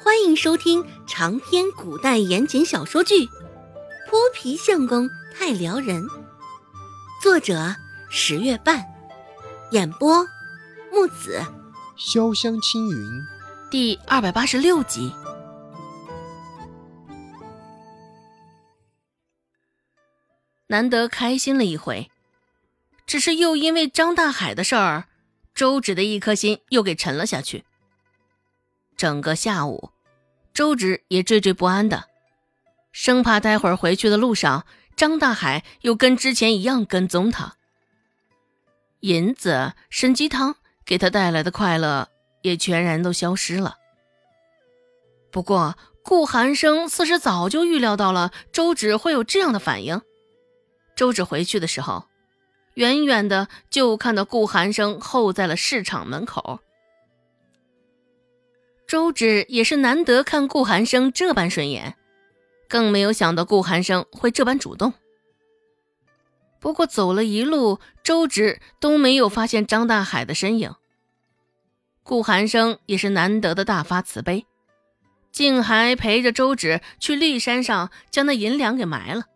欢迎收听长篇古代言情小说剧《泼皮相公太撩人》，作者十月半，演播木子潇湘青云，第二百八十六集。难得开心了一回，只是又因为张大海的事儿，周芷的一颗心又给沉了下去。整个下午，周芷也惴惴不安的，生怕待会儿回去的路上，张大海又跟之前一样跟踪他。银子、参鸡汤给他带来的快乐也全然都消失了。不过，顾寒生似是早就预料到了周芷会有这样的反应。周芷回去的时候，远远的就看到顾寒生候在了市场门口。周芷也是难得看顾寒生这般顺眼，更没有想到顾寒生会这般主动。不过走了一路，周芷都没有发现张大海的身影。顾寒生也是难得的大发慈悲，竟还陪着周芷去绿山上将那银两给埋了，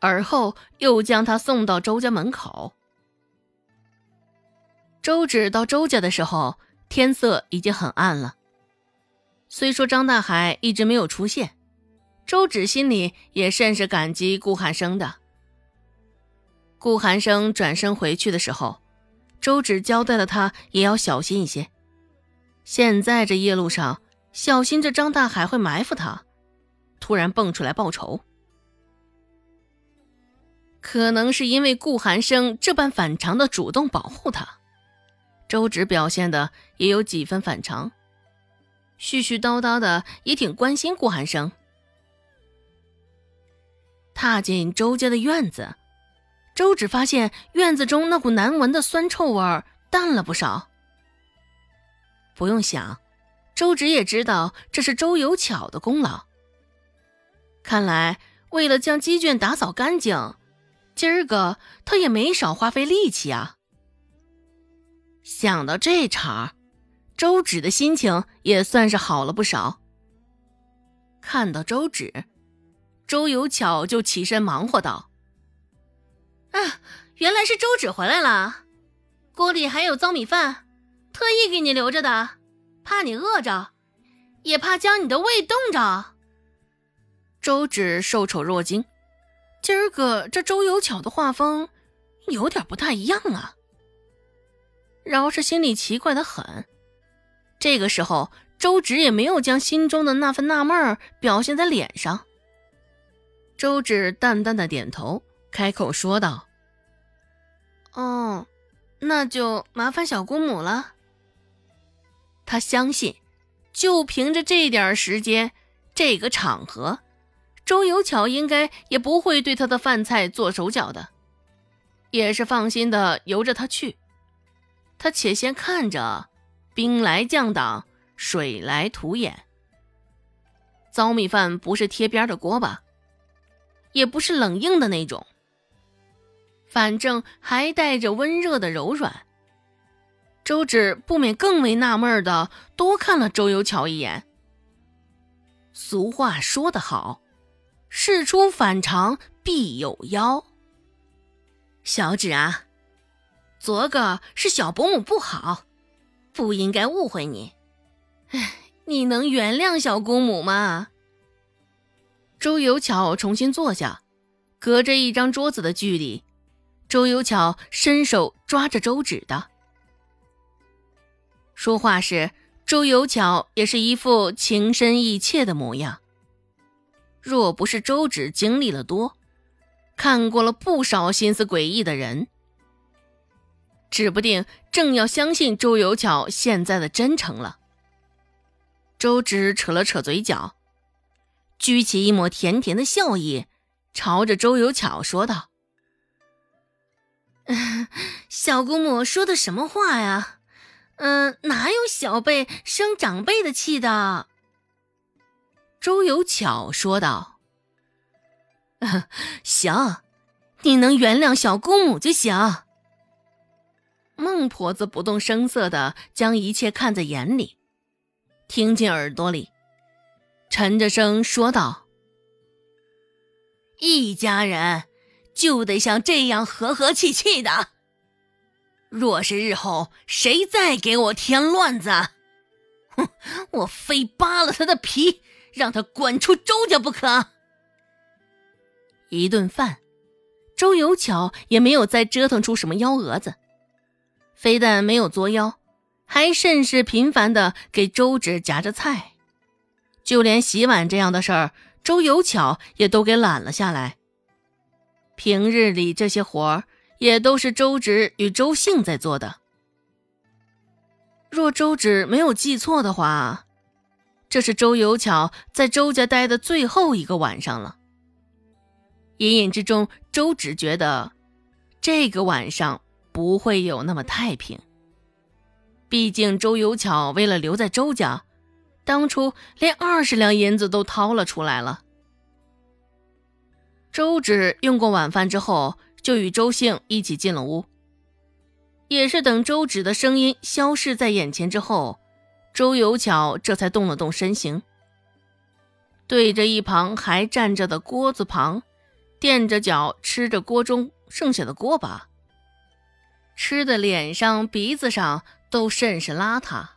而后又将他送到周家门口。周芷到周家的时候，天色已经很暗了。虽说张大海一直没有出现，周芷心里也甚是感激顾寒生的。顾寒生转身回去的时候，周芷交代了他也要小心一些。现在这夜路上，小心这张大海会埋伏他，突然蹦出来报仇。可能是因为顾寒生这般反常的主动保护他，周芷表现的也有几分反常。絮絮叨叨的，也挺关心顾寒生。踏进周家的院子，周芷发现院子中那股难闻的酸臭味儿淡了不少。不用想，周芷也知道这是周有巧的功劳。看来，为了将鸡圈打扫干净，今儿个他也没少花费力气啊。想到这茬儿周芷的心情也算是好了不少。看到周芷，周有巧就起身忙活道：“啊，原来是周芷回来了，锅里还有糟米饭，特意给你留着的，怕你饿着，也怕将你的胃冻着。”周芷受宠若惊，今儿个这周有巧的画风有点不太一样啊，饶是心里奇怪的很。这个时候，周芷也没有将心中的那份纳闷表现在脸上。周芷淡淡的点头，开口说道：“哦，那就麻烦小姑母了。”他相信，就凭着这点时间，这个场合，周有巧应该也不会对他的饭菜做手脚的，也是放心的由着他去。他且先看着。兵来将挡，水来土掩。糟米饭不是贴边的锅巴，也不是冷硬的那种，反正还带着温热的柔软。周芷不免更为纳闷的多看了周有巧一眼。俗话说得好，事出反常必有妖。小芷啊，昨个是小伯母不好。不应该误会你，哎，你能原谅小姑母吗？周有巧重新坐下，隔着一张桌子的距离，周有巧伸手抓着周芷的。说话时，周有巧也是一副情深意切的模样。若不是周芷经历了多，看过了不少心思诡异的人。指不定正要相信周有巧现在的真诚了。周芷扯了扯嘴角，掬起一抹甜甜的笑意，朝着周有巧说道：“ 小姑母说的什么话呀？嗯，哪有小辈生长辈的气的？”周有巧说道：“ 行，你能原谅小姑母就行。”孟婆子不动声色的将一切看在眼里，听进耳朵里，沉着声说道：“一家人就得像这样和和气气的。若是日后谁再给我添乱子，哼，我非扒了他的皮，让他滚出周家不可。”一顿饭，周有巧也没有再折腾出什么幺蛾子，非但没有作妖，还甚是频繁的给周芷夹着菜。就连洗碗这样的事儿，周有巧也都给揽了下来。平日里这些活儿也都是周芷与周兴在做的。若周芷没有记错的话，这是周有巧在周家待的最后一个晚上了。隐隐之中，周芷觉得这个晚上不会有那么太平。毕竟周有巧为了留在周家。当初连二十两银子都掏了出来了。周芷用过晚饭之后，就与周兴一起进了屋。也是等周芷的声音消失在眼前之后，周有巧这才动了动身形，对着一旁还站着的锅子旁，垫着脚吃着锅中剩下的锅巴，吃的脸上鼻子上都甚是邋遢。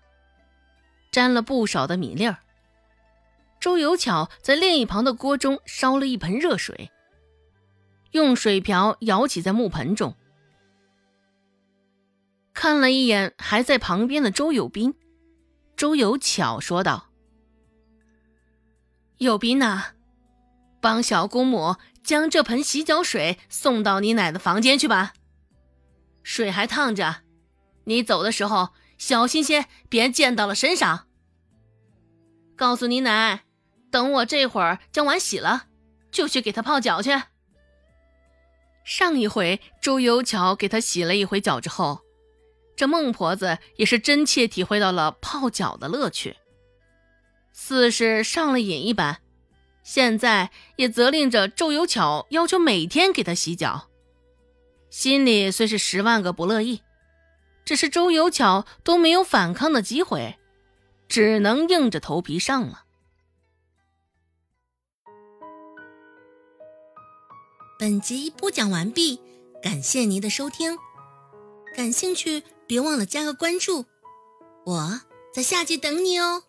沾了不少的米粒儿。周有巧在另一旁的锅中烧了一盆热水，用水瓢舀起在木盆中，看了一眼还在旁边的周有斌，周有巧说道：“有斌呐，帮小姑母将这盆洗脚水送到你奶的房间去吧，水还烫着，你走的时候。”小心些，别溅到了身上。告诉你奶，等我这会儿将碗洗了，就去给他泡脚去。上一回周有巧给他洗了一回脚之后，这孟婆子也是真切体会到了泡脚的乐趣，似是上了瘾一般。现在也责令着周有巧要求每天给他洗脚，心里虽是十万个不乐意。只是周有巧都没有反抗的机会，只能硬着头皮上了。本集播讲完毕，感谢您的收听。感兴趣别忘了加个关注，我在下集等你哦。